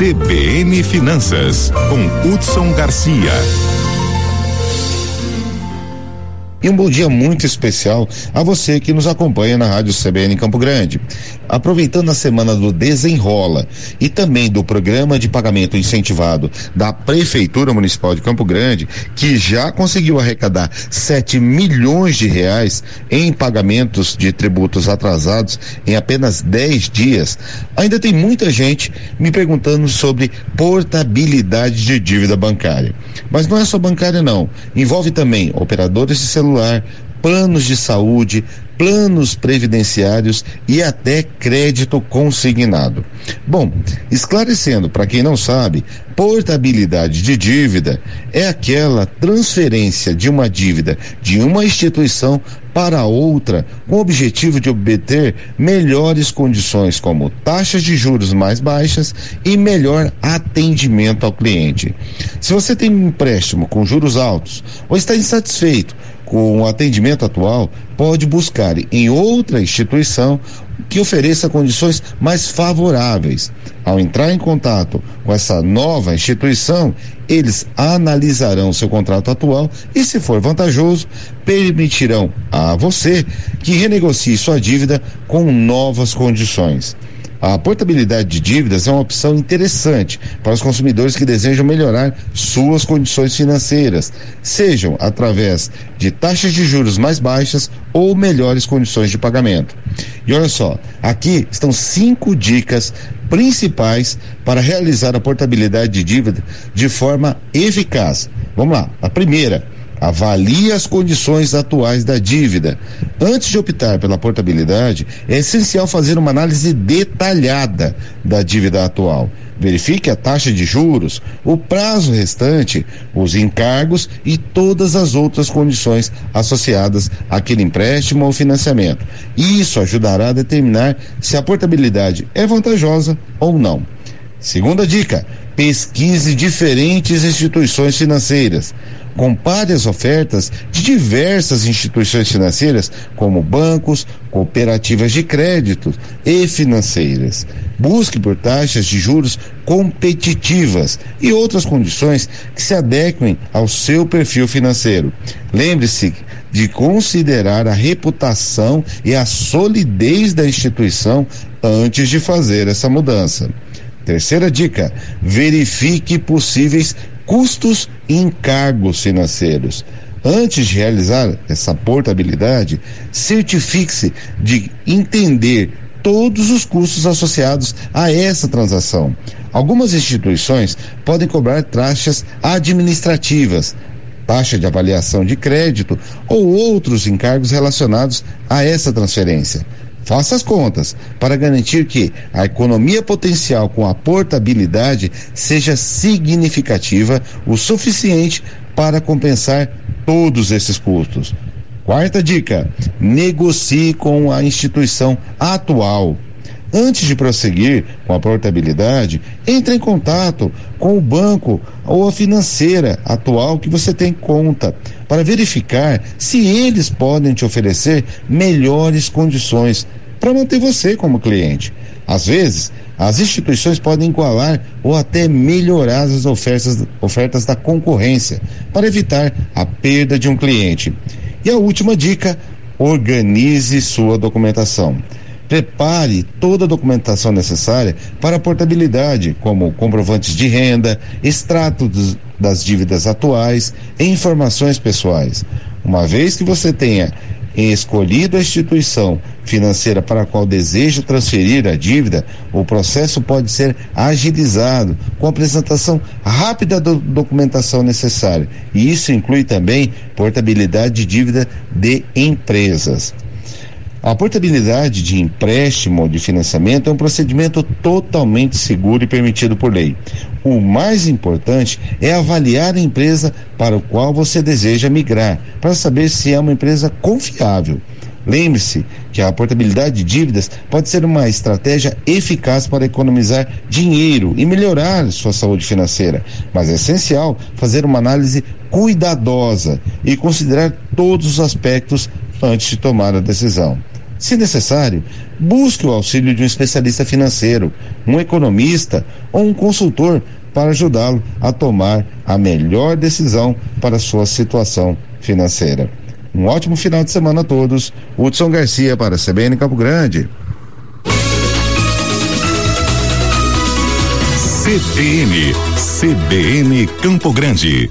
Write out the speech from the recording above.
CBN Finanças, com Hudson Garcia. E um bom dia muito especial a você que nos acompanha na Rádio CBN Campo Grande. Aproveitando a semana do Desenrola e também do programa de pagamento incentivado da Prefeitura Municipal de Campo Grande, que já conseguiu arrecadar 7 milhões de reais em pagamentos de tributos atrasados em apenas 10 dias, ainda tem muita gente me perguntando sobre portabilidade de dívida bancária. Mas não é só bancária, não. Envolve também operadores de celular celular, planos de saúde, planos previdenciários e até crédito consignado. Bom, esclarecendo para quem não sabe, portabilidade de dívida é aquela transferência de uma dívida de uma instituição para outra com o objetivo de obter melhores condições como taxas de juros mais baixas e melhor atendimento ao cliente. Se você tem um empréstimo com juros altos ou está insatisfeito com o atendimento atual, pode buscar em outra instituição que ofereça condições mais favoráveis. Ao entrar em contato com essa nova instituição, eles analisarão seu contrato atual e, se for vantajoso, permitirão a você que renegocie sua dívida com novas condições. A portabilidade de dívidas é uma opção interessante para os consumidores que desejam melhorar suas condições financeiras, sejam através de taxas de juros mais baixas ou melhores condições de pagamento. E olha só, aqui estão cinco dicas principais para realizar a portabilidade de dívida de forma eficaz. Vamos lá. A primeira, Avalie as condições atuais da dívida. Antes de optar pela portabilidade, é essencial fazer uma análise detalhada da dívida atual. Verifique a taxa de juros, o prazo restante, os encargos e todas as outras condições associadas àquele empréstimo ou financiamento. Isso ajudará a determinar se a portabilidade é vantajosa ou não. Segunda dica: pesquise diferentes instituições financeiras. Compare as ofertas de diversas instituições financeiras, como bancos, cooperativas de crédito e financeiras. Busque por taxas de juros competitivas e outras condições que se adequem ao seu perfil financeiro. Lembre-se de considerar a reputação e a solidez da instituição antes de fazer essa mudança. Terceira dica: verifique possíveis custos e encargos financeiros. Antes de realizar essa portabilidade, certifique-se de entender todos os custos associados a essa transação. Algumas instituições podem cobrar taxas administrativas, taxa de avaliação de crédito ou outros encargos relacionados a essa transferência. Faça as contas para garantir que a economia potencial com a portabilidade seja significativa o suficiente para compensar todos esses custos. Quarta dica: negocie com a instituição atual. Antes de prosseguir com a portabilidade, entre em contato com o banco ou a financeira atual que você tem conta, para verificar se eles podem te oferecer melhores condições para manter você como cliente. Às vezes, as instituições podem igualar ou até melhorar as ofertas, ofertas da concorrência para evitar a perda de um cliente. E a última dica: organize sua documentação. Prepare toda a documentação necessária para a portabilidade, como comprovantes de renda, extratos das dívidas atuais e informações pessoais. Uma vez que você tenha escolhido a instituição financeira para a qual deseja transferir a dívida, o processo pode ser agilizado com a apresentação rápida da documentação necessária. E isso inclui também portabilidade de dívida de empresas. A portabilidade de empréstimo ou de financiamento é um procedimento totalmente seguro e permitido por lei. O mais importante é avaliar a empresa para o qual você deseja migrar, para saber se é uma empresa confiável. Lembre-se que a portabilidade de dívidas pode ser uma estratégia eficaz para economizar dinheiro e melhorar sua saúde financeira, mas é essencial fazer uma análise cuidadosa e considerar todos os aspectos antes de tomar a decisão. Se necessário, busque o auxílio de um especialista financeiro, um economista ou um consultor para ajudá-lo a tomar a melhor decisão para sua situação financeira. Um ótimo final de semana a todos. Hudson Garcia para a CBN Campo Grande. CBN, CBN Campo Grande.